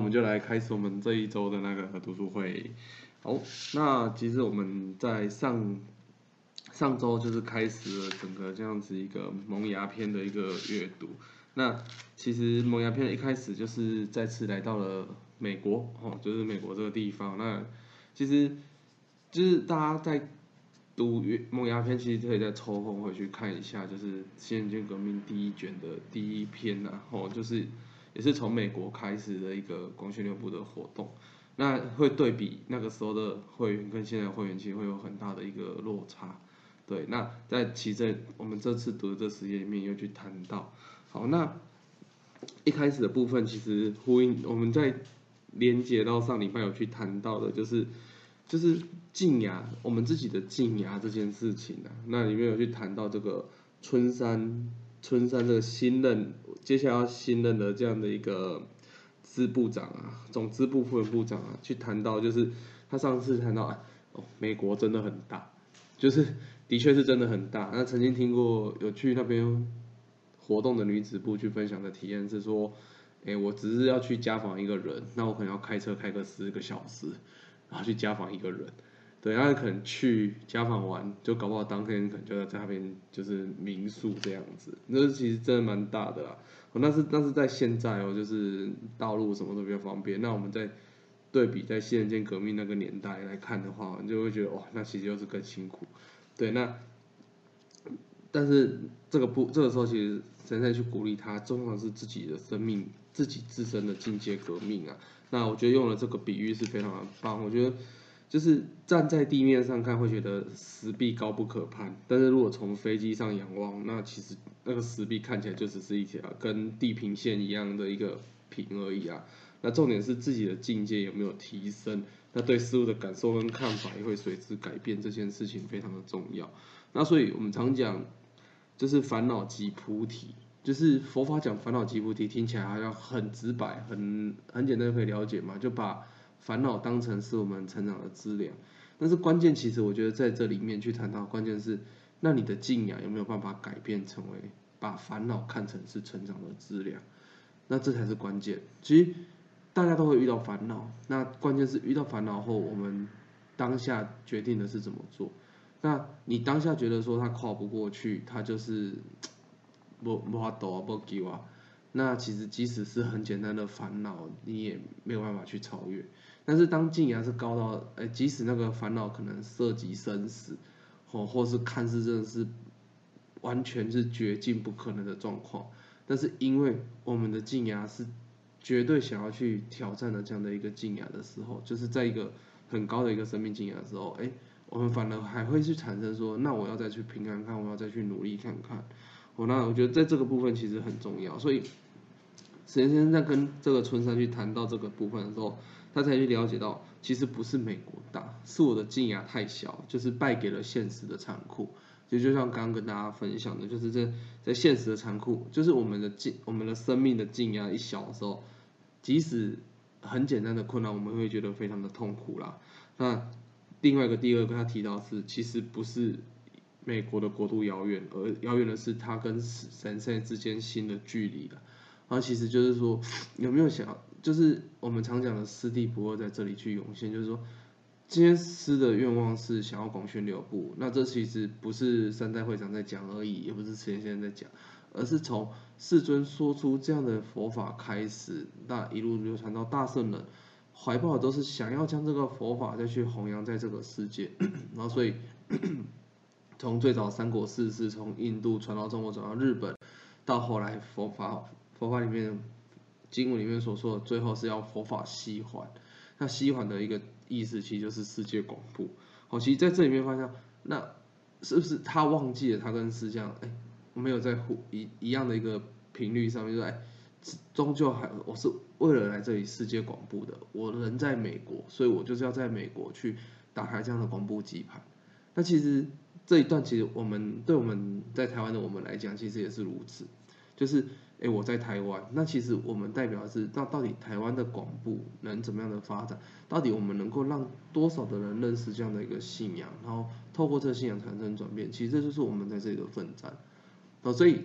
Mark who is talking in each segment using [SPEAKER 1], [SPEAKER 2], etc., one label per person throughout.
[SPEAKER 1] 我们就来开始我们这一周的那个读书会。好，那其实我们在上上周就是开始了整个这样子一个萌芽篇的一个阅读。那其实萌芽篇一开始就是再次来到了美国，哦，就是美国这个地方。那其实就是大家在读萌芽篇，其实可以再抽空回去看一下，就是《新人间革命》第一卷的第一篇呐，哦，就是也是从美国开始的一个光学六部的活动。那会对比那个时候的会员跟现在会员，其实会有很大的一个落差。对，那在其实我们这次读的这时间里面又去谈到，好，那一开始的部分其实呼应我们在连接到上礼拜有去谈到的，就是就是静牙，我们自己的静牙这件事情啊，那里面有去谈到这个春山春山这个新任接下来要新任的这样的一个。支部长啊，总支部副部长啊，去谈到就是他上次谈到啊，哦，美国真的很大，就是的确是真的很大。那曾经听过有去那边活动的女子部去分享的体验是说，哎，我只是要去家访一个人，那我可能要开车开个十个小时，然后去家访一个人。对，他可能去家访玩，就搞不好当天可能就在那边就是民宿这样子，那其实真的蛮大的啦。那是那是在现在哦，就是道路什么都比较方便。那我们在对比在新人间革命那个年代来看的话，你就会觉得哇，那其实又是更辛苦。对，那但是这个不这个时候其实真正去鼓励他，重要的是自己的生命，自己自身的境界革命啊。那我觉得用了这个比喻是非常的棒，我觉得。就是站在地面上看会觉得石壁高不可攀，但是如果从飞机上仰望，那其实那个石壁看起来就只是一条跟地平线一样的一个平而已啊。那重点是自己的境界有没有提升，那对事物的感受跟看法也会随之改变，这件事情非常的重要。那所以我们常讲，就是烦恼即菩提，就是佛法讲烦恼即菩提，听起来好像很直白，很很简单可以了解嘛，就把。烦恼当成是我们成长的资粮，但是关键其实我觉得在这里面去谈到，关键是那你的敬仰有没有办法改变成为把烦恼看成是成长的资粮，那这才是关键。其实大家都会遇到烦恼，那关键是遇到烦恼后，我们当下决定的是怎么做。那你当下觉得说他跨不过去，他就是 不不法抖啊，不给啊，那其实即使是很简单的烦恼，你也没有办法去超越。但是当静压是高到，哎，即使那个烦恼可能涉及生死，或或是看似真的是完全是绝境不可能的状况，但是因为我们的静压是绝对想要去挑战的这样的一个静压的时候，就是在一个很高的一个生命静压的时候，哎，我们反而还会去产生说，那我要再去平安看，我要再去努力看看，我那我觉得在这个部分其实很重要，所以沈先生在跟这个春山去谈到这个部分的时候。他才去了解到，其实不是美国大，是我的静压太小，就是败给了现实的残酷。其实就像刚刚跟大家分享的，就是在在现实的残酷，就是我们的静，我们的生命的静压一小的时候，即使很简单的困难，我们会觉得非常的痛苦啦。那另外一个第二个他提到是，其实不是美国的国度遥远，而遥远的是他跟神圣之间新的距离了。然后其实就是说，有没有想？就是我们常讲的师弟不会在这里去涌现，就是说，今天师的愿望是想要广宣流布，那这其实不是三代会长在讲而已，也不是慈贤先生在讲，而是从世尊说出这样的佛法开始，那一路流传到大圣人怀抱都是想要将这个佛法再去弘扬在这个世界，然后所以 从最早三国四世从印度传到中国，传到日本，到后来佛法佛法里面。经文里面所说的，最后是要佛法西还，那西还的一个意思，其实就是世界广布。好，其实在这里面发现，那是不是他忘记了他跟释迦，哎，没有在互一一样的一个频率上面，说，哎，终究还我是为了来这里世界广布的，我人在美国，所以我就是要在美国去打开这样的广布机盘。那其实这一段，其实我们对我们在台湾的我们来讲，其实也是如此，就是。哎，我在台湾，那其实我们代表的是，那到底台湾的广布能怎么样的发展？到底我们能够让多少的人认识这样的一个信仰，然后透过这个信仰产生转变？其实这就是我们在这里的奋战。哦，所以，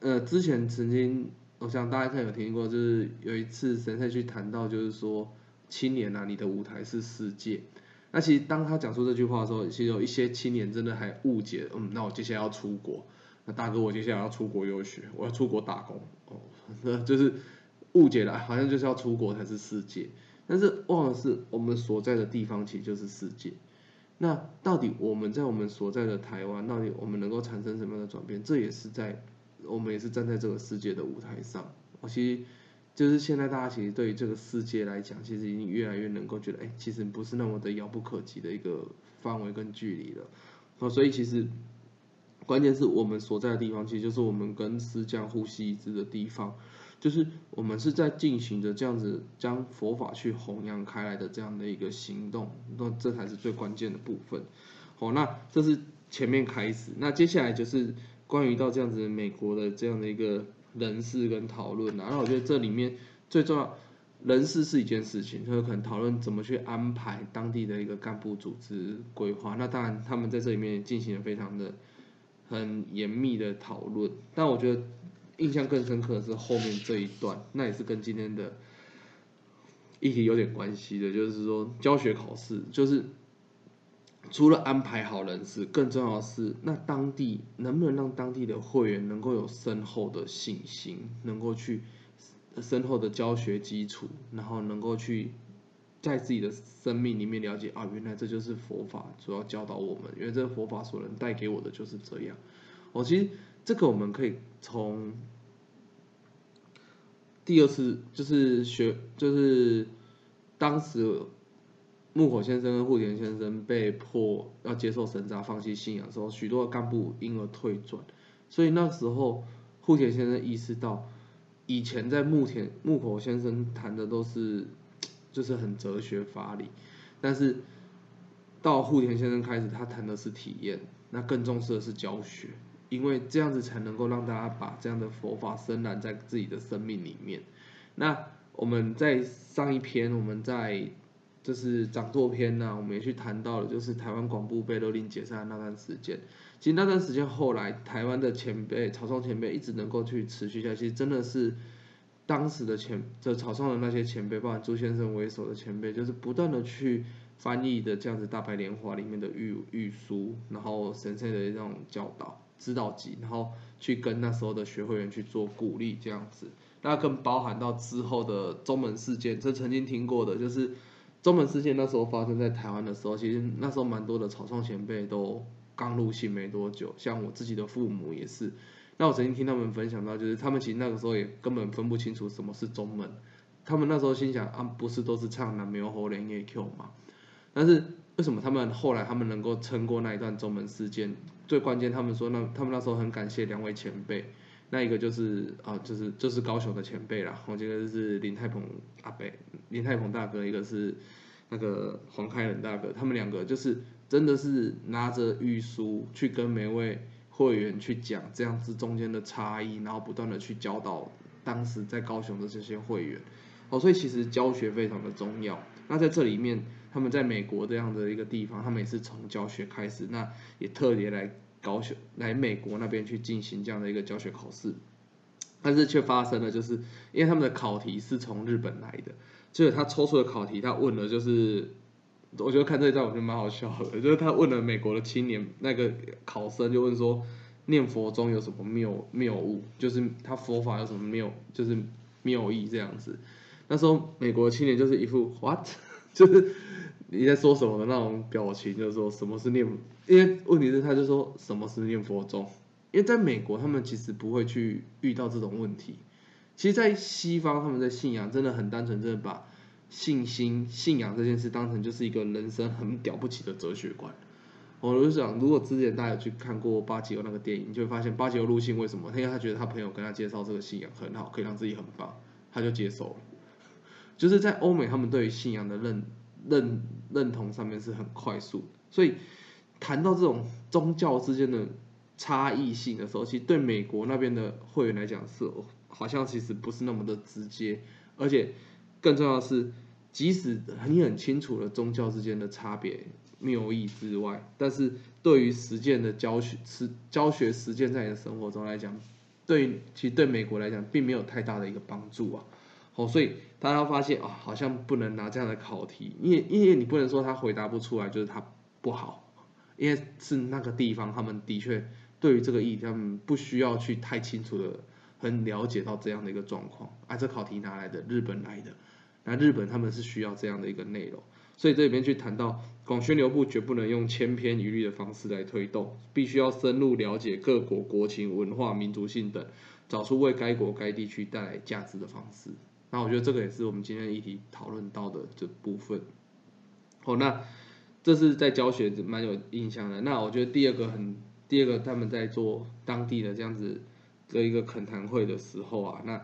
[SPEAKER 1] 呃，之前曾经我想大家可能有听过，就是有一次神赛去谈到，就是说青年啊，你的舞台是世界。那其实当他讲出这句话的时候，其实有一些青年真的还误解，嗯，那我接下来要出国，那大哥我接下来要出国游学，我要出国打工，哦，那就是误解了，好像就是要出国才是世界，但是忘了是我们所在的地方其实就是世界。那到底我们在我们所在的台湾，到底我们能够产生什么样的转变？这也是在我们也是站在这个世界的舞台上。我其实就是现在大家其实对于这个世界来讲，其实已经越来越能够觉得，哎，其实不是那么的遥不可及的一个范围跟距离了。哦，所以其实关键是我们所在的地方，其实就是我们跟师匠呼吸一致的地方。就是我们是在进行着这样子将佛法去弘扬开来的这样的一个行动，那这才是最关键的部分。好，那这是前面开始，那接下来就是关于到这样子美国的这样的一个人事跟讨论然后我觉得这里面最重要，人事是一件事情，他有可能讨论怎么去安排当地的一个干部组织规划。那当然他们在这里面进行了非常的很严密的讨论，但我觉得。印象更深刻的是后面这一段，那也是跟今天的议题有点关系的，就是说教学考试，就是除了安排好人事，更重要的是，那当地能不能让当地的会员能够有深厚的信心，能够去深厚的教学基础，然后能够去在自己的生命里面了解啊，原来这就是佛法主要教导我们，因为这佛法所能带给我的就是这样。我其实。这个我们可以从第二次就是学，就是当时木口先生跟户田先生被迫要接受神札、放弃信仰的时候，许多干部因而退转。所以那时候户田先生意识到，以前在木田木口先生谈的都是就是很哲学法理，但是到户田先生开始，他谈的是体验，那更重视的是教学。因为这样子才能够让大家把这样的佛法深染在自己的生命里面。那我们在上一篇，我们在就是讲座篇呢，我们也去谈到了，就是台湾广播被勒令解散那段时间。其实那段时间后来，台湾的前辈草创前辈一直能够去持续下去，真的是当时的前就草创的那些前辈，包括朱先生为首的前辈，就是不断的去翻译的这样子大白莲华里面的玉玉书，然后神圣的这种教导。指导集，然后去跟那时候的学会员去做鼓励，这样子，那更包含到之后的中门事件，这曾经听过的，就是中门事件那时候发生在台湾的时候，其实那时候蛮多的草创前辈都刚入信没多久，像我自己的父母也是，那我曾经听他们分享到，就是他们其实那个时候也根本分不清楚什么是中门，他们那时候心想啊，不是都是唱南无猴连夜 Q 嘛，但是。为什么他们后来他们能够撑过那一段中门事件？最关键，他们说那他们那时候很感谢两位前辈，那一个就是啊，就是就是高雄的前辈啦，我觉得就是林太鹏阿伯，林太鹏大哥，一个是那个黄开仁大哥，他们两个就是真的是拿着玉书去跟每位会员去讲这样子中间的差异，然后不断的去教导当时在高雄的这些会员，哦，所以其实教学非常的重要。那在这里面。他们在美国这样的一个地方，他们也是从教学开始，那也特别来高学来美国那边去进行这样的一个教学考试，但是却发生了，就是因为他们的考题是从日本来的，就是他抽出的考题，他问了就是，我觉得看这一段我觉得蛮好笑的，就是他问了美国的青年那个考生就问说，念佛中有什么谬谬误，就是他佛法有什么谬，就是谬义这样子，那时候美国青年就是一副 what，就是。你在说什么的那种表情，就是说什么是念，因为问题是他就说什么是念佛宗，因为在美国他们其实不会去遇到这种问题，其实，在西方他们的信仰真的很单纯，真的把信心、信仰这件事当成就是一个人生很了不起的哲学观。我就想，如果之前大家有去看过巴吉欧那个电影，就会发现巴吉欧入信为什么？因为他觉得他朋友跟他介绍这个信仰很好，可以让自己很棒，他就接受了。就是在欧美，他们对于信仰的认。认认同上面是很快速，所以谈到这种宗教之间的差异性的时候，其实对美国那边的会员来讲是好像其实不是那么的直接，而且更重要的是，即使你很清楚了宗教之间的差别谬义之外，但是对于实践的教学实教学实践在你的生活中来讲，对，其实对美国来讲并没有太大的一个帮助啊。哦，所以大家发现啊，好像不能拿这样的考题，因为因为你不能说他回答不出来就是他不好，因为是那个地方他们的确对于这个议题他们不需要去太清楚的很了解到这样的一个状况啊，这考题哪来的？日本来的，那日本他们是需要这样的一个内容，所以这里面去谈到广宣流部绝不能用千篇一律的方式来推动，必须要深入了解各国国情、文化、民族性等，找出为该国该地区带来价值的方式。那我觉得这个也是我们今天议题讨论到的这部分。哦，那这是在教学蛮有印象的。那我觉得第二个很，第二个他们在做当地的这样子的一个恳谈会的时候啊，那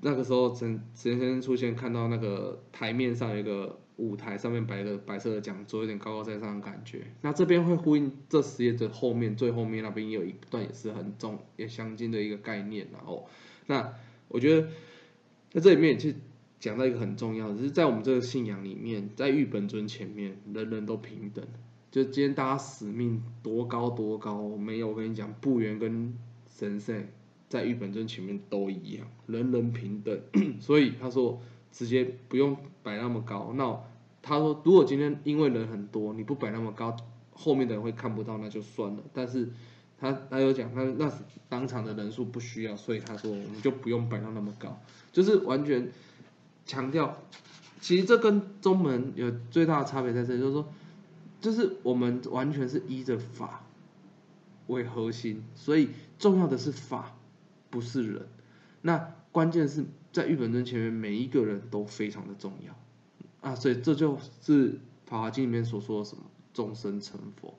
[SPEAKER 1] 那个时候陈陈先生出现，看到那个台面上有一个舞台，上面摆一个白色的讲桌，有点高高在上的感觉。那这边会呼应这实验的后面最后面那边也有一段也是很重也相近的一个概念。然后，那我觉得。在这里面去讲到一个很重要的，就是在我们这个信仰里面，在玉本尊前面，人人都平等。就今天大家使命多高多高，没有我跟你讲，部员跟神圣在玉本尊前面都一样，人人平等。所以他说直接不用摆那么高。那他说如果今天因为人很多，你不摆那么高，后面的人会看不到，那就算了。但是他他有讲，他那当场的人数不需要，所以他说我们就不用摆到那么高。就是完全强调，其实这跟中门有最大的差别在这里，就是说，就是我们完全是依着法为核心，所以重要的是法，不是人。那关键是在玉本尊前面，每一个人都非常的重要啊，所以这就是《法华经》里面所说的什么众生成佛，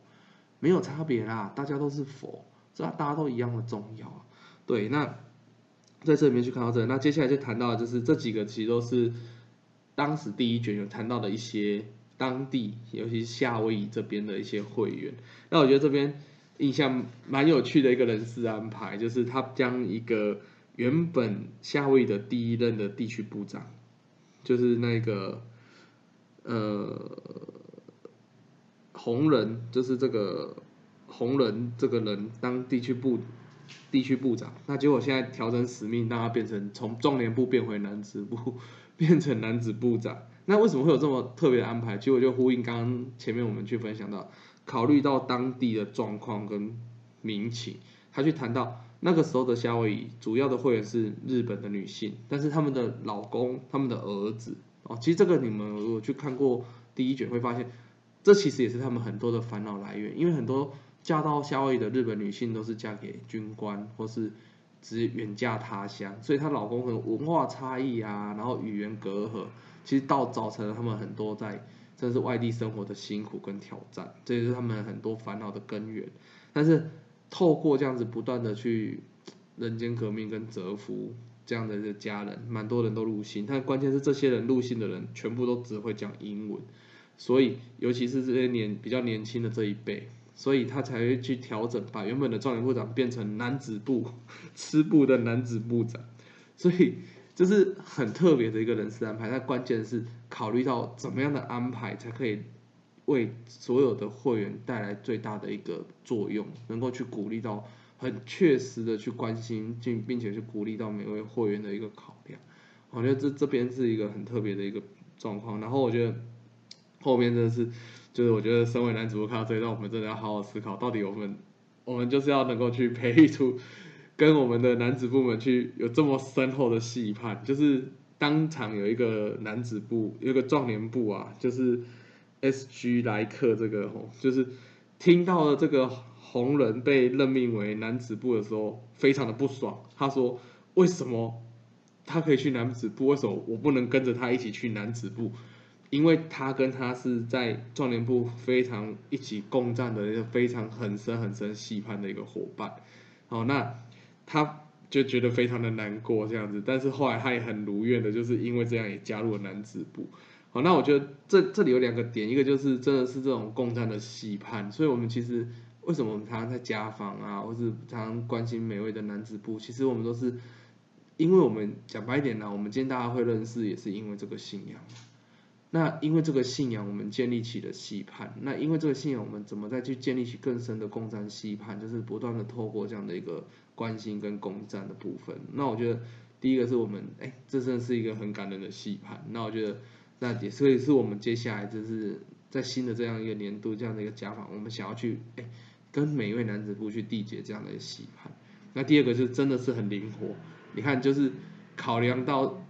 [SPEAKER 1] 没有差别啦，大家都是佛，这大家都一样的重要啊。对，那。在这里面去看到这，那接下来就谈到就是这几个其实都是当时第一卷有谈到的一些当地，尤其是夏威夷这边的一些会员。那我觉得这边印象蛮有趣的一个人事安排，就是他将一个原本夏威夷的第一任的地区部长，就是那个呃红人，就是这个红人这个人当地区部。地区部长，那结果现在调整使命，让他变成从壮年部变回男子部，变成男子部长。那为什么会有这么特别的安排？结果就呼应刚刚前面我们去分享到，考虑到当地的状况跟民情，他去谈到那个时候的夏威夷主要的会员是日本的女性，但是他们的老公、他们的儿子哦，其实这个你们如果去看过第一卷，会发现这其实也是他们很多的烦恼来源，因为很多。嫁到夏威夷的日本女性都是嫁给军官，或是只远嫁他乡，所以她老公可能文化差异啊，然后语言隔阂，其实到造成了他们很多在真是外地生活的辛苦跟挑战，这也是他们很多烦恼的根源。但是透过这样子不断的去人间革命跟折服这样的一个家人，蛮多人都入信，但关键是这些人入信的人全部都只会讲英文，所以尤其是这些年比较年轻的这一辈。所以他才会去调整，把原本的壮年部长变成男子部 吃部的男子部长，所以这是很特别的一个人事安排。但关键是考虑到怎么样的安排才可以为所有的会员带来最大的一个作用，能够去鼓励到很确实的去关心，并并且去鼓励到每位会员的一个考量。我觉得这这边是一个很特别的一个状况。然后我觉得后面真的是。就是我觉得身为男主播看到这一段，我们真的要好好思考，到底我们我们就是要能够去培育出跟我们的男子部门去有这么深厚的戏判，就是当场有一个男子部，有一个壮年部啊，就是 S G 莱克这个吼，就是听到了这个红人被任命为男子部的时候，非常的不爽。他说：“为什么他可以去男子部，为什么我不能跟着他一起去男子部？”因为他跟他是在壮年部非常一起共战的一个非常很深很深细判的一个伙伴，好，那他就觉得非常的难过这样子，但是后来他也很如愿的，就是因为这样也加入了男子部，好，那我觉得这这里有两个点，一个就是真的是这种共战的细判，所以我们其实为什么我们常常在家访啊，或是常常关心每位的男子部，其实我们都是因为我们讲白一点呢，我们今天大家会认识也是因为这个信仰。那因为这个信仰，我们建立起了期盼。那因为这个信仰，我们怎么再去建立起更深的共战期盼？就是不断的透过这样的一个关心跟攻占的部分。那我觉得第一个是我们，哎，这真的是一个很感人的戏盘。那我觉得，那也所以是我们接下来就是在新的这样一个年度这样的一个家访，我们想要去，哎，跟每一位男子部去缔结这样的一个戏盘。那第二个就真的是很灵活，你看就是考量到。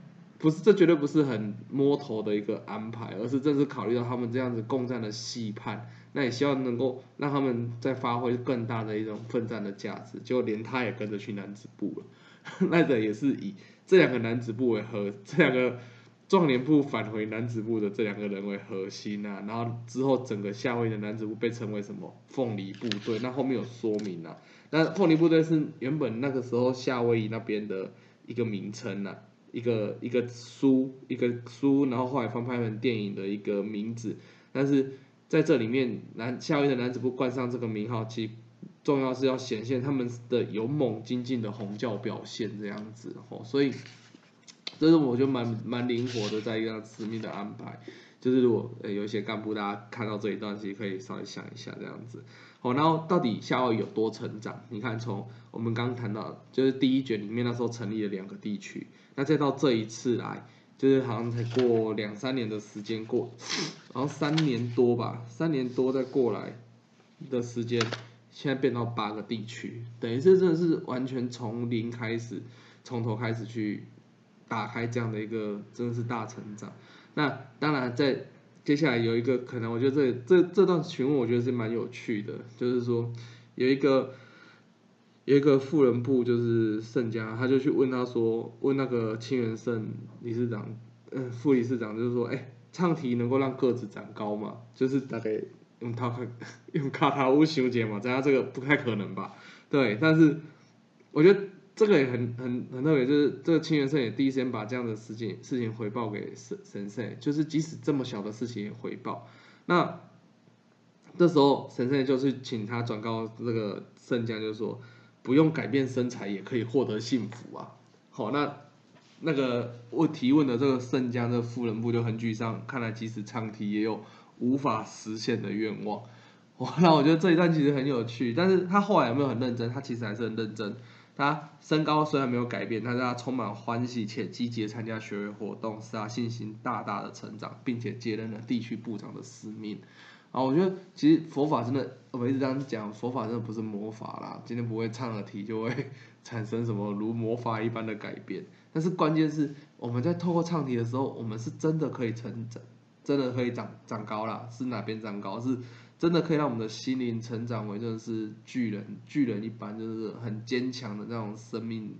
[SPEAKER 1] 不是，这绝对不是很摸头的一个安排，而是正是考虑到他们这样子共战的戏判，那也希望能够让他们再发挥更大的一种奋战的价值，就连他也跟着去男子部了，那个也是以这两个男子部为核，这两个壮年部返回男子部的这两个人为核心啊，然后之后整个夏威夷的男子部被称为什么凤梨部队，那后面有说明啊，那凤梨部队是原本那个时候夏威夷那边的一个名称啊。一个一个书一个书，然后后来翻拍成电影的一个名字，但是在这里面男夏威夷的男子部冠上这个名号，其重要是要显现他们的勇猛精进的红教表现这样子哦，所以这是我觉得蛮蛮灵活的，在一个使命的安排，就是如果呃有一些干部大家看到这一段，其实可以稍微想一下这样子。哦，然后到底夏威夷有多成长？你看，从我们刚谈到，就是第一卷里面那时候成立了两个地区，那再到这一次来，就是好像才过两三年的时间过，然后三年多吧，三年多再过来的时间，现在变到八个地区，等于是真的是完全从零开始，从头开始去打开这样的一个，真的是大成长。那当然在。接下来有一个可能，我觉得这这这段询问我觉得是蛮有趣的，就是说有一个有一个富人部就是盛家，他就去问他说，问那个清源盛理事长，嗯，副理事长就是说，哎，唱题能够让个子长高吗？就是大概用他 用卡塔乌修剪嘛，这样这个不太可能吧？对，但是我觉得。这个也很很很特别，就是这个清源圣也第一时间把这样的事情事情回报给神神圣，就是即使这么小的事情也回报。那这时候神圣就是请他转告这个圣将，就是说不用改变身材也可以获得幸福啊。好，那那个我提问的这个圣将这富人部就很沮丧，看来即使长提也有无法实现的愿望。哇，那我觉得这一段其实很有趣，但是他后来有没有很认真？他其实还是很认真。他身高虽然没有改变，但是他充满欢喜且积极参加学会活动，使他信心大大的成长，并且接任了地区部长的使命。啊，我觉得其实佛法真的，我一直这样讲，佛法真的不是魔法啦，今天不会唱了题就会 产生什么如魔法一般的改变。但是关键是我们在透过唱题的时候，我们是真的可以成长，真的可以长长高啦，是哪边长高是？真的可以让我们的心灵成长为真的是巨人，巨人一般，就是很坚强的那种生命，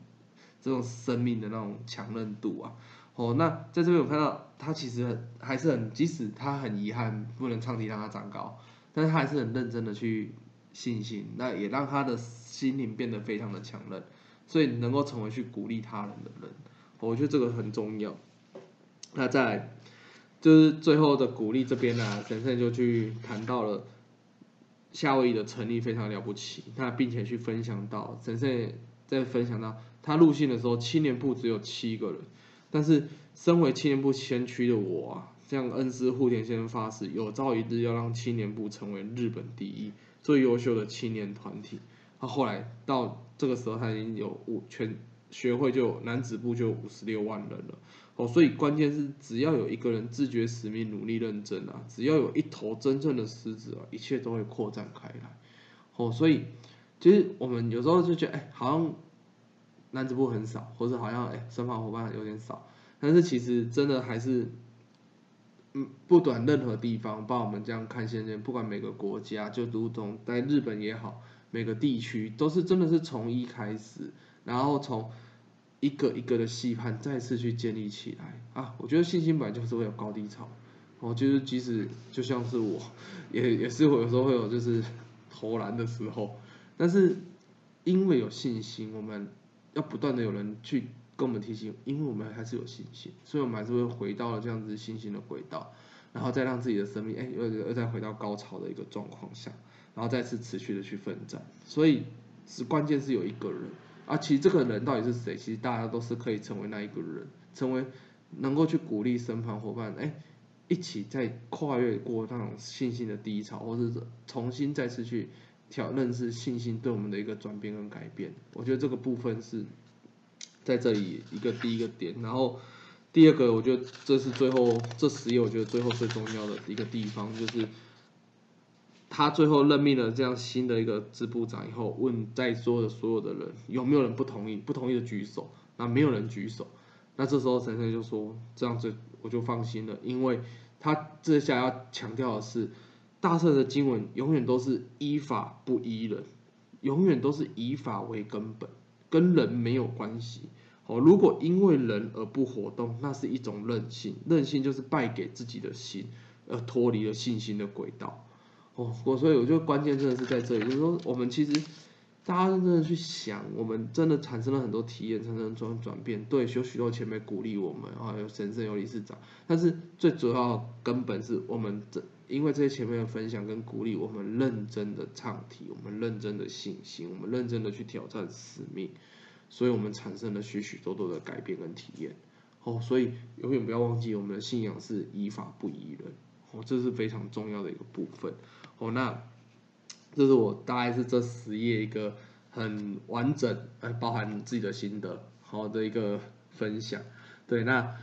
[SPEAKER 1] 这种生命的那种强韧度啊。哦，那在这边我看到他其实还是很，即使他很遗憾不能唱题让他长高，但是他还是很认真的去信心，那也让他的心灵变得非常的强韧，所以能够成为去鼓励他人的人，我觉得这个很重要。那在就是最后的鼓励这边呢，神圣就去谈到了。夏威夷的成立非常了不起，那并且去分享到，神圣在分享到他入信的时候，青年部只有七个人，但是身为青年部先驱的我啊，向恩师户田先生发誓，有朝一日要让青年部成为日本第一最优秀的青年团体。他后来到这个时候，他已经有五全学会就男子部就五十六万人了。哦，所以关键是只要有一个人自觉使命、努力认真啊，只要有一头真正的狮子啊，一切都会扩展开来。哦，所以其实我们有时候就觉得，哎，好像男子部很少，或者好像哎身旁伙伴有点少，但是其实真的还是，嗯，不管任何地方，包括我们这样看现在，不管每个国家，就如同在日本也好，每个地区都是真的是从一开始，然后从。一个一个的细判再次去建立起来啊！我觉得信心本来就是会有高低潮，我就是即使就像是我，也也是我有时候会有就是 投篮的时候，但是因为有信心，我们要不断的有人去跟我们提醒，因为我们还是有信心，所以我们还是会回到了这样子信心的轨道，然后再让自己的生命哎又又再回到高潮的一个状况下，然后再次持续的去奋战，所以是关键是有一个人。啊，其实这个人到底是谁？其实大家都是可以成为那一个人，成为能够去鼓励身旁伙伴，哎，一起在跨越过那种信心的低潮，或者是重新再次去挑认识信心对我们的一个转变跟改变。我觉得这个部分是在这里一个第一个点，然后第二个，我觉得这是最后这十页，我觉得最后最重要的一个地方就是。他最后任命了这样新的一个支部长以后，问在座的所有的人有没有人不同意？不同意的举手。那没有人举手。那这时候陈生就说：“这样子我就放心了，因为他这下要强调的是，大圣的经文永远都是依法不依人，永远都是以法为根本，跟人没有关系。哦，如果因为人而不活动，那是一种任性，任性就是败给自己的心，而脱离了信心的轨道。”哦，我所以我觉得关键真的是在这里，就是说我们其实大家真的去想，我们真的产生了很多体验，产生转转变。对，有许多前辈鼓励我们，啊，有神圣有理事长，但是最主要根本是我们这，因为这些前辈的分享跟鼓励，我们认真的唱题，我们认真的信心，我们认真的去挑战使命，所以我们产生了许许多多的改变跟体验。哦，所以永远不要忘记，我们的信仰是依法不依人。哦，这是非常重要的一个部分。哦，那这是我大概是这十页一个很完整，呃，包含自己的心得，好的一个分享。对，那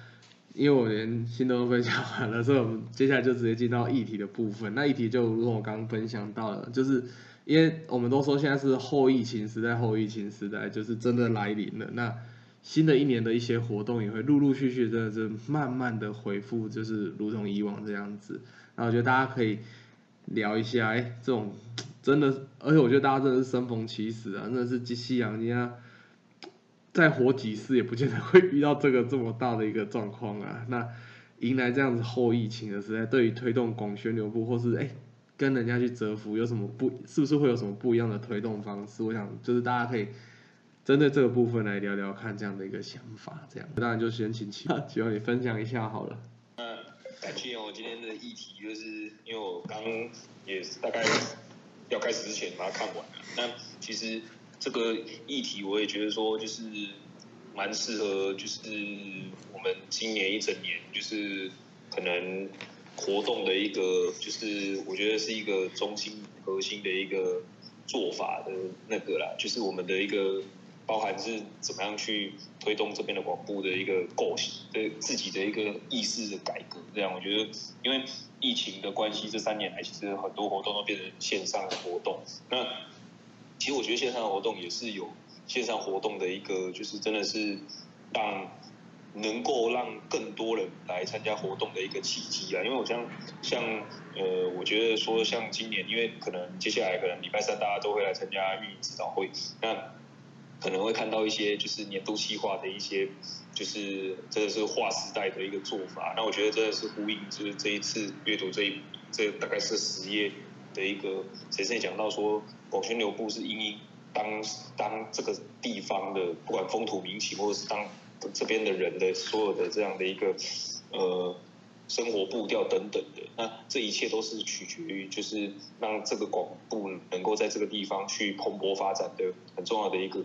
[SPEAKER 1] 因为我连心都分享完了，所以我们接下来就直接进到议题的部分。那议题就如我刚刚分享到了，就是因为我们都说现在是后疫情时代，后疫情时代就是真的来临了。那新的一年的一些活动也会陆陆续续，真的是慢慢的恢复，就是如同以往这样子。那我觉得大家可以。聊一下，哎，这种真的，而且我觉得大家真的是生逢其时啊，真的是夕阳，人家再活几世也不见得会遇到这个这么大的一个状况啊。那迎来这样子后疫情的时代，对于推动广宣流布，或是哎跟人家去折服，有什么不，是不是会有什么不一样的推动方式？我想就是大家可以针对这个部分来聊聊看这样的一个想法，这样当然就先请请，希望你分享一下好了。
[SPEAKER 2] 嗯感谢我今天的议题，就是因为我刚也大概要开始之前把它看完了。那其实这个议题我也觉得说，就是蛮适合，就是我们今年一整年，就是可能活动的一个，就是我觉得是一个中心核心的一个做法的那个啦，就是我们的一个。包含是怎么样去推动这边的广播的一个构想，对自己的一个意识的改革。这样，我觉得，因为疫情的关系，这三年来其实很多活动都变成线上活动。那其实我觉得线上活动也是有线上活动的一个，就是真的是让能够让更多人来参加活动的一个契机啊。因为我像像呃，我觉得说像今年，因为可能接下来可能礼拜三大家都会来参加运营指导会，那。可能会看到一些就是年度计划的一些，就是真的是划时代的一个做法。那我觉得真的是呼应，就是这一次阅读这一这大概是十页的一个，谁谁讲到说，广宣流布是因应当当这个地方的不管风土民情，或者是当这边的人的所有的这样的一个呃生活步调等等的，那这一切都是取决于就是让这个广布能够在这个地方去蓬勃发展的很重要的一个。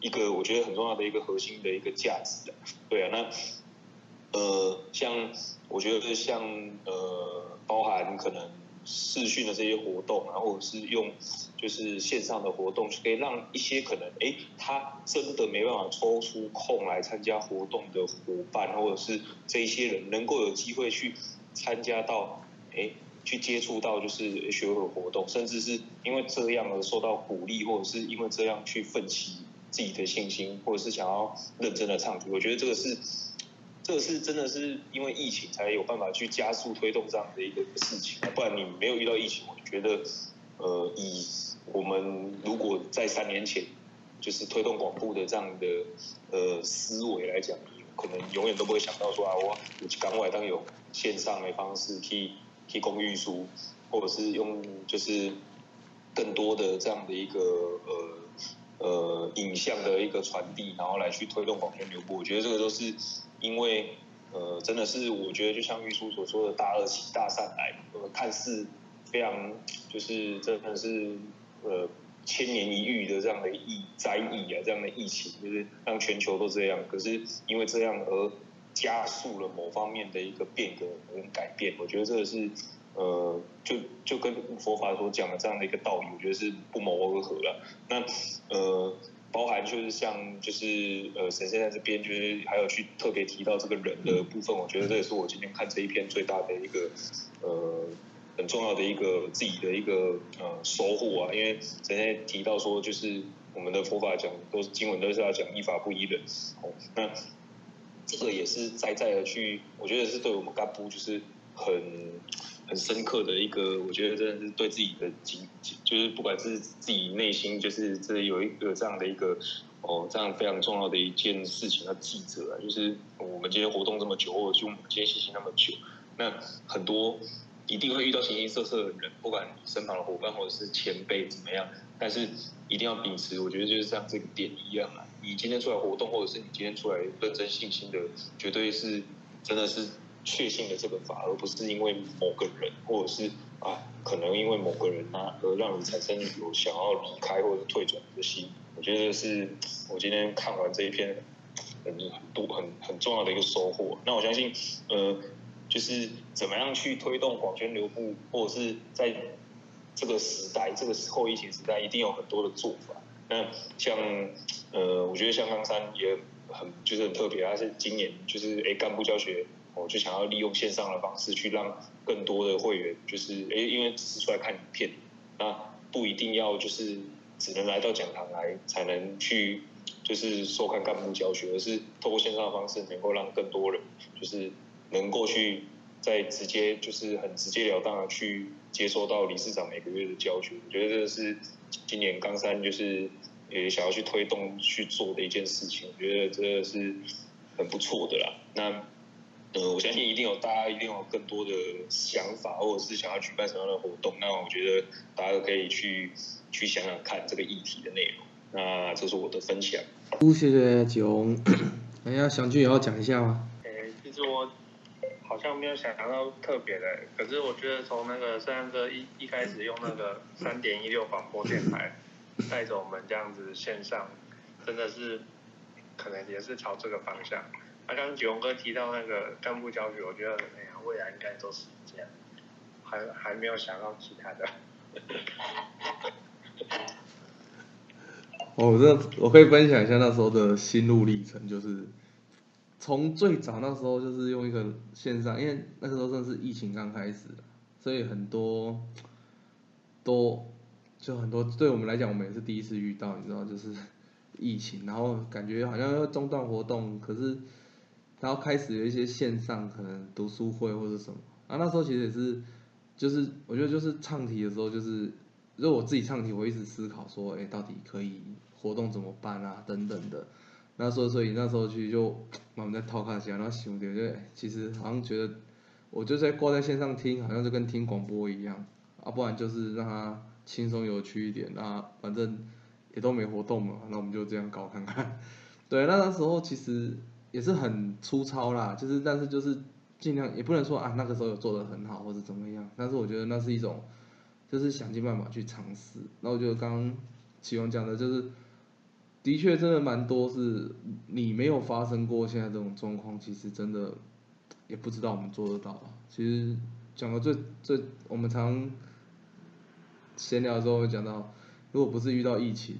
[SPEAKER 2] 一个我觉得很重要的一个核心的一个价值的对啊，那呃，像我觉得像呃，包含可能视讯的这些活动啊，或者是用就是线上的活动，可以让一些可能哎，他真的没办法抽出空来参加活动的伙伴，或者是这一些人能够有机会去参加到哎，去接触到就是学会活动，甚至是因为这样而受到鼓励，或者是因为这样去奋起。自己的信心，或者是想要认真的唱，我觉得这个是，这个是真的是因为疫情才有办法去加速推动这样的一个事情，不然你没有遇到疫情，我觉得，呃，以我们如果在三年前就是推动广播的这样的呃思维来讲，可能永远都不会想到说啊，我港外当有线上的方式去提供运输，或者是用就是更多的这样的一个呃。呃，影像的一个传递，然后来去推动广宣流播，我觉得这个都是因为呃，真的是我觉得就像玉书所说的大二起大善来，呃，看似非常就是真的是呃千年一遇的这样的疫灾疫啊，这样的疫情，就是让全球都这样，可是因为这样而加速了某方面的一个变革跟改变，我觉得这个是。呃，就就跟佛法所讲的这样的一个道理，我觉得是不谋而合了。那呃，包含就是像就是呃，神仙在这边就是还有去特别提到这个人的部分，我觉得这也是我今天看这一篇最大的一个呃很重要的一个自己的一个呃收获啊，因为神仙提到说就是我们的佛法讲都是经文都是要讲依法不依人，哦，那这个也是在在的去，我觉得是对我们干部就是很。很深刻的一个，我觉得真的是对自己的经，就是不管是自己内心，就是这有一个这样的一个哦，这样非常重要的一件事情要记着啊。就是我们今天活动这么久，或者就我们今天信息那么久，那很多一定会遇到形形色色的人，不管你身旁的伙伴或者是前辈怎么样，但是一定要秉持，我觉得就是像这个点一样啊。你今天出来活动，或者是你今天出来认真信心的，绝对是真的是。确信的这个法，而不是因为某个人，或者是啊，可能因为某个人啊，而让你产生有想要离开或者退转的心。我觉得是我今天看完这一篇很多很很重要的一个收获。那我相信，呃，就是怎么样去推动广宣流布，或者是在这个时代，这个后疫情时代，一定有很多的做法。那像呃，我觉得像冈山也很就是很特别，他是今年就是哎干部教学。我就想要利用线上的方式去让更多的会员，就是诶，因为只是出来看影片，那不一定要就是只能来到讲堂来才能去就是收看干部教学，而是透过线上的方式，能够让更多人就是能够去在直接就是很直截了当的去接收到理事长每个月的教学。我觉得这是今年刚三就是也想要去推动去做的一件事情，我觉得这是很不错的啦。那。呃，我相信一定有大家一定有更多的想法，或者是想要举办什么样的活动。那我觉得大家都可以去去想想看这个议题的内容。那这是我的分享。
[SPEAKER 1] 谢谢九，哎呀，想俊也要讲一下吗？
[SPEAKER 3] 诶，其实我好像没有想到特别的，可是我觉得从那个三阳哥一一开始用那个三点一六广播电台 带着我们这样子线上，真的是可能也是朝这个方向。刚刚九龙哥提到那个干部教学，我觉得哎呀，未来应该都是这样，还还没有想到其他的。
[SPEAKER 1] 我，这我可以分享一下那时候的心路历程，就是从最早那时候就是用一个线上，因为那个时候正是疫情刚开始，所以很多都就很多对我们来讲，我们也是第一次遇到，你知道，就是疫情，然后感觉好像要中断活动，可是。然后开始有一些线上可能读书会或者什么，啊那时候其实也是，就是我觉得就是唱题的时候就是，如果我自己唱题，我一直思考说，哎到底可以活动怎么办啊等等的，那所以所以那时候其实就 我们在套卡下，然后想觉得其实好像觉得，我就在挂在线上听，好像就跟听广播一样，啊不然就是让它轻松有趣一点，那反正也都没活动嘛，那我们就这样搞看看，对，那那时候其实。也是很粗糙啦，就是但是就是尽量也不能说啊那个时候有做的很好或者怎么样，但是我觉得那是一种，就是想尽办法去尝试。那我觉得刚刚启宏讲的就是，的确真的蛮多是你没有发生过现在这种状况，其实真的也不知道我们做得到。其实讲的最最我们常闲聊的时候会讲到，如果不是遇到疫情，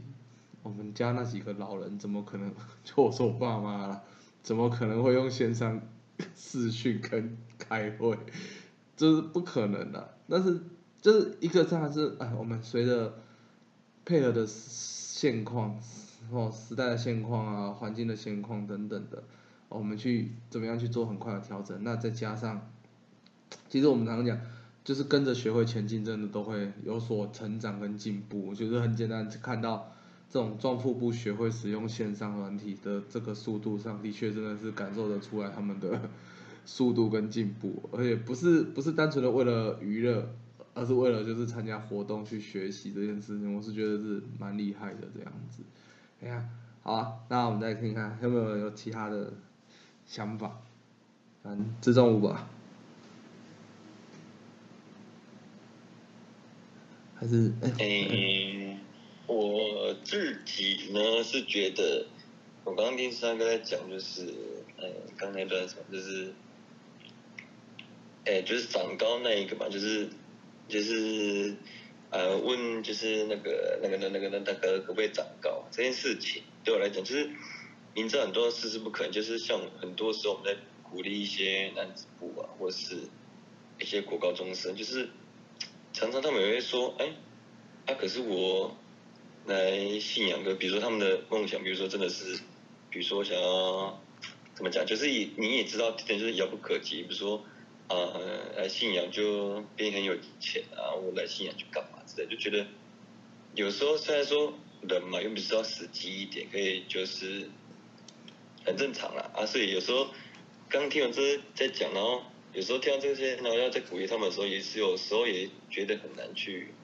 [SPEAKER 1] 我们家那几个老人怎么可能 就我说我爸妈了。怎么可能会用线上 视讯跟开会？这是不可能的。但是就是一个，这还是哎，我们随着配合的现况，哦，时代的现况啊，环境的现况等等的，我们去怎么样去做很快的调整？那再加上，其实我们常常讲，就是跟着学会前进，真的都会有所成长跟进步。我觉得很简单，看到。这种壮腹部学会使用线上软体的这个速度上，的确真的是感受得出来他们的速度跟进步，而且不是不是单纯的为了娱乐，而是为了就是参加活动去学习这件事情，我是觉得是蛮厉害的这样子。哎呀，好啊，那我们再听看有没有有其他的想法，嗯，自重五吧，还是
[SPEAKER 4] 哎。我自己呢是觉得，我刚刚听三哥在讲，就是，呃，刚才那段什么，就是，哎，就是长高那一个嘛，就是就是呃问就是那个那个那那个那大哥可不可以长高这件事情，对我来讲就是明知道很多事是不可能，就是像很多时候我们在鼓励一些男子部啊，或是一些国高中生，就是常常他们也会说，哎，啊可是我来信仰的，比如说他们的梦想，比如说真的是，比如说想要怎么讲，就是你你也知道，就是遥不可及，比如说。啊，来信仰就变很有钱啊！我来信仰去干嘛之类，就觉得有时候虽然说人嘛，又不是要实际一点，可以就是很正常啦啊。所以有时候刚听完这在讲，然后有时候听到这些，然后要在鼓励他们的时候，也是有时候也觉得很难去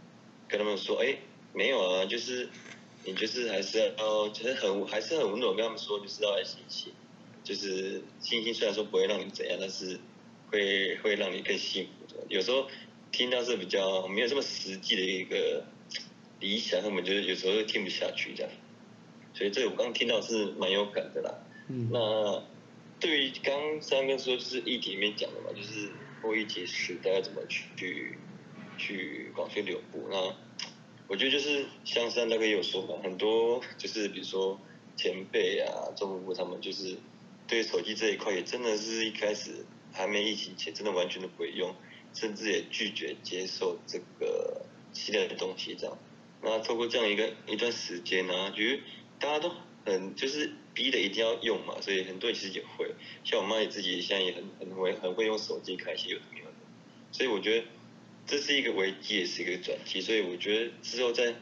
[SPEAKER 4] 跟他们说，哎，没有啊，就是你就是还是要，就是很还是很温柔跟他们说，就是要爱星星，就是星星虽然说不会让你怎样，但是。会会让你更幸福的。有时候听到是比较没有这么实际的一个理想，他们就是有时候会听不下去这样。所以这我刚听到是蛮有感的啦。嗯。那对于刚三哥说就是议题里面讲的嘛，就是后一节时代要怎么去去去广宣流布。那我觉得就是像三大哥也有说嘛，很多就是比如说前辈啊、中部他们就是对手机这一块也真的是一开始。还没疫情前，真的完全都不会用，甚至也拒绝接受这个系列的东西这样。那透过这样一个一段时间呢，觉得大家都很就是逼的一定要用嘛，所以很多人其实也会，像我妈也自己现在也很很会很会用手机看一些有的没有的。所以我觉得这是一个危机，也是一个转机。所以我觉得之后在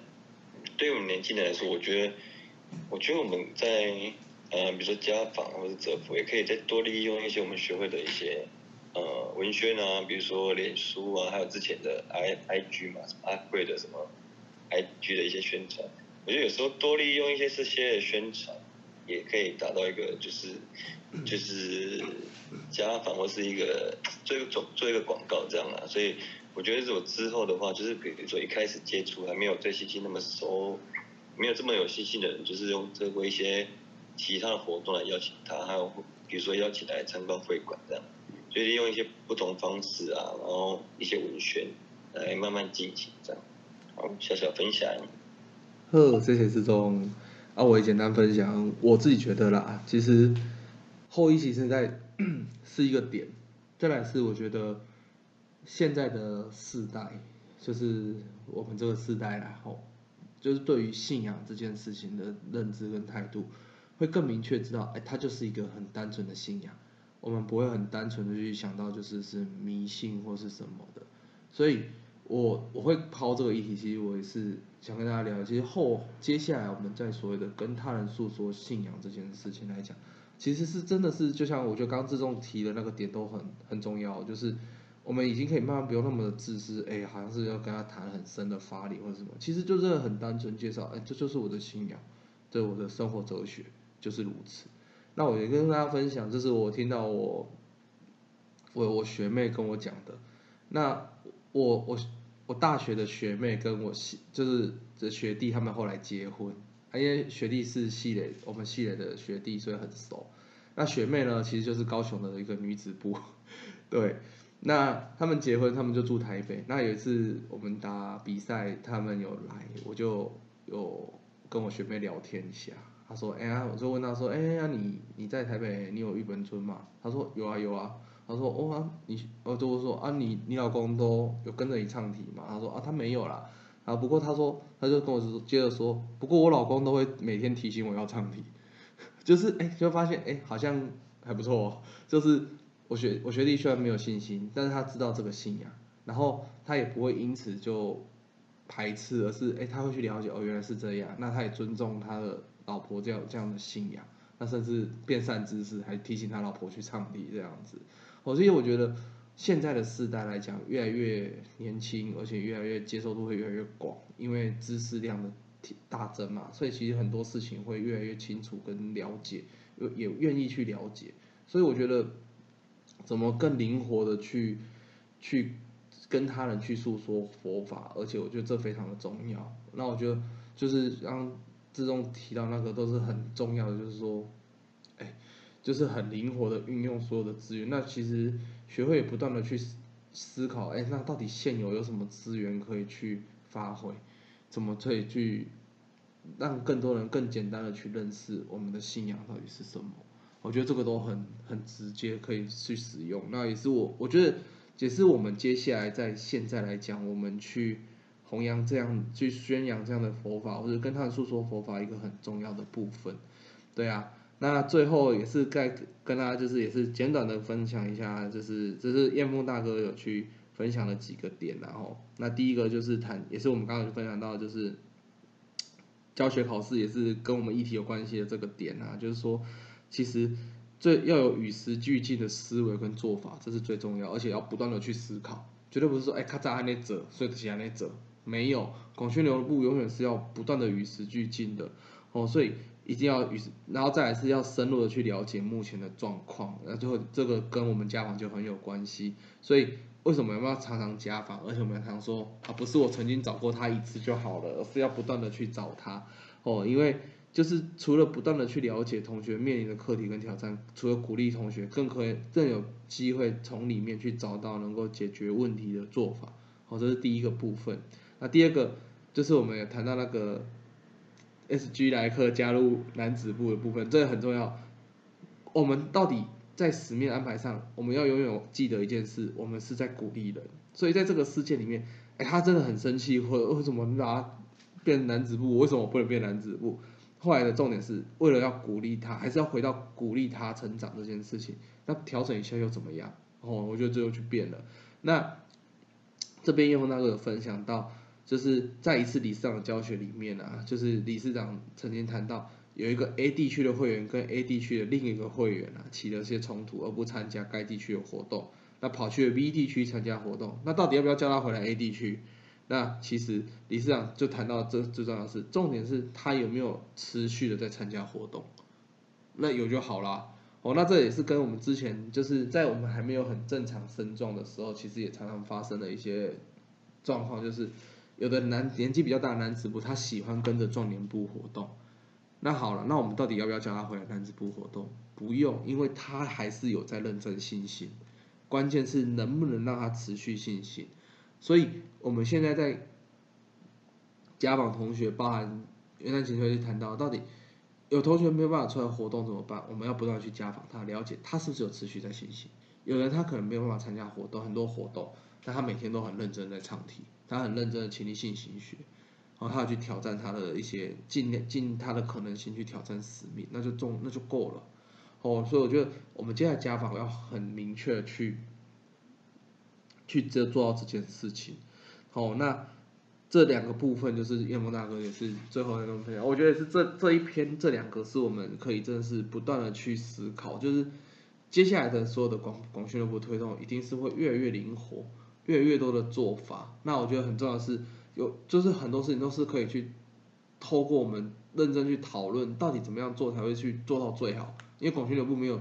[SPEAKER 4] 对我们年轻人来说，我觉得我觉得我们在。呃，比如说家访或者折服，也可以再多利用一些我们学会的一些呃文宣啊，比如说脸书啊，还有之前的 I I G 嘛，什么阿贵的什么 I G 的一些宣传，我觉得有时候多利用一些这些宣传，也可以达到一个就是就是家访或是一个做一个做做一个广告这样啊，所以我觉得如果之后的话，就是比如说一开始接触还没有对信息那么熟，没有这么有信心的人，就是用这过一些。其他的活动来邀请他，还有比如说邀请来参观会馆这样，所以用一些不同方式啊，然后一些文宣来慢慢进行这样。好，小小分享。
[SPEAKER 1] 呵，谢谢志忠。啊，我也简单分享，我自己觉得啦，其实后一期现在是一个点，再来是我觉得现在的世代，就是我们这个世代然后，就是对于信仰这件事情的认知跟态度。会更明确知道，哎，它就是一个很单纯的信仰，我们不会很单纯的去想到就是是迷信或是什么的，所以我我会抛这个议题，其实我也是想跟大家聊，其实后接下来我们在所谓的跟他人诉说信仰这件事情来讲，其实是真的是就像我觉得刚刚志忠提的那个点都很很重要，就是我们已经可以慢慢不用那么的自私，哎，好像是要跟他谈很深的法理或者什么，其实就是很单纯介绍，哎，这就是我的信仰，对我的生活哲学。就是如此，那我也跟大家分享，这是我听到我我我学妹跟我讲的。那我我我大学的学妹跟我系就是这学弟他们后来结婚，因为学弟是系垒我们系垒的学弟，所以很熟。那学妹呢，其实就是高雄的一个女子部，对。那他们结婚，他们就住台北。那有一次我们打比赛，他们有来，我就有跟我学妹聊天一下。他说：“哎呀，我就问他说，哎呀，你你在台北，你有玉本村吗？”他说：“有啊，有啊。”他说：“哦，你，我就说啊，你你老公都有跟着你唱题吗？”他说：“啊，他没有啦。”啊，不过他说，他就跟我说，接着说，不过我老公都会每天提醒我要唱题，就是哎，就发现哎，好像还不错。就是我学我学弟虽然没有信心，但是他知道这个信仰，然后他也不会因此就排斥，而是哎，他会去了解哦，原来是这样，那他也尊重他的。老婆这样这样的信仰，那甚至变善知识，还提醒他老婆去唱题这样子。哦，所以我觉得现在的世代来讲，越来越年轻，而且越来越接受度会越来越广，因为知识量的大增嘛，所以其实很多事情会越来越清楚跟了解，也也愿意去了解。所以我觉得怎么更灵活的去去跟他人去诉说佛法，而且我觉得这非常的重要。那我觉得就是让。之中提到那个都是很重要的，就是说，哎，就是很灵活的运用所有的资源。那其实学会不断的去思考，哎，那到底现有有什么资源可以去发挥？怎么可以去让更多人更简单的去认识我们的信仰到底是什么？我觉得这个都很很直接可以去使用。那也是我我觉得也是我们接下来在现在来讲，我们去弘扬这样去宣扬这样的佛法，或者跟他诉说佛法一个很重要的部分。对啊，那最后也是该跟大家就是也是简短的分享一下，就是这是燕峰大哥有去。分享了几个点，然后那第一个就是谈，也是我们刚刚就分享到，就是教学考试也是跟我们议题有关系的这个点啊，就是说其实最要有与时俱进的思维跟做法，这是最重要，而且要不断的去思考，绝对不是说哎咔嚓按那折，所以其他那折，没有，广宣流部永远是要不断的与时俱进的哦，所以一定要与，然后再来是要深入的去了解目前的状况，然后最后这个跟我们家访就很有关系，所以。为什么要常常家访？而且我们常说啊，不是我曾经找过他一次就好了，而是要不断的去找他哦。因为就是除了不断的去了解同学面临的课题跟挑战，除了鼓励同学，更可以更有机会从里面去找到能够解决问题的做法。好，这是第一个部分。那第二个就是我们也谈到那个 S G 来客加入男子部的部分，这个很重要。我们到底？在使命安排上，我们要永远记得一件事：我们是在鼓励人。所以在这个事件里面，哎，他真的很生气，或为什么把他变男子部？为什么我不能变男子部？后来的重点是为了要鼓励他，还是要回到鼓励他成长这件事情？那调整一下又怎么样？哦，我觉得最后去变了。那这边叶峰大哥有分享到，就是在一次理事长的教学里面啊，就是理事长曾经谈到。有一个 A 地区的会员跟 A 地区的另一个会员啊起了些冲突，而不参加该地区的活动，那跑去了 B 地区参加活动，那到底要不要叫他回来 A 地区？那其实理事长就谈到这最重要的是，重点是他有没有持续的在参加活动，那有就好啦。哦，那这也是跟我们之前就是在我们还没有很正常身壮的时候，其实也常常发生的一些状况，就是有的男年纪比较大的男子部，他喜欢跟着壮年部活动。那好了，那我们到底要不要叫他回来男子部活动？不用，因为他还是有在认真信心。关键是能不能让他持续信心。所以我们现在在家访同学，包含元旦前就谈到，到底有同学没有办法出来活动怎么办？我们要不断去家访他，了解他是不是有持续在信心。有人他可能没有办法参加活动，很多活动，但他每天都很认真在唱题，他很认真的勤力性行学。然后他要去挑战他的一些尽尽他的可能性去挑战使命，那就中那就够了，哦，所以我觉得我们接下来家访要很明确的去去这做到这件事情，哦，那这两个部分就是叶梦大哥也是最后那种分享，我觉得是这这一篇这两个是我们可以真的是不断的去思考，就是接下来的所有的广广宣流推动一定是会越来越灵活，越来越多的做法，那我觉得很重要的是。有，就是很多事情都是可以去透过我们认真去讨论，到底怎么样做才会去做到最好。因为广宣流部没有，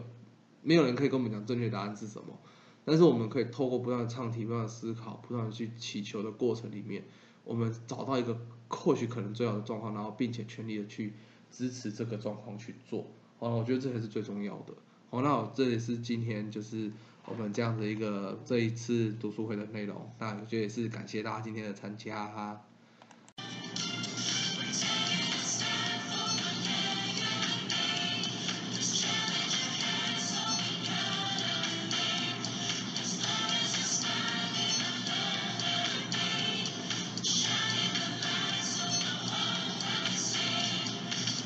[SPEAKER 1] 没有人可以跟我们讲正确答案是什么，但是我们可以透过不断的唱题、不断的思考、不断的去祈求的过程里面，我们找到一个或许可能最好的状况，然后并且全力的去支持这个状况去做。好，我觉得这才是最重要的。好，那我这也是今天就是。我们这样的一个这一次读书会的内容，那我觉得也是感谢大家今天的参加哈。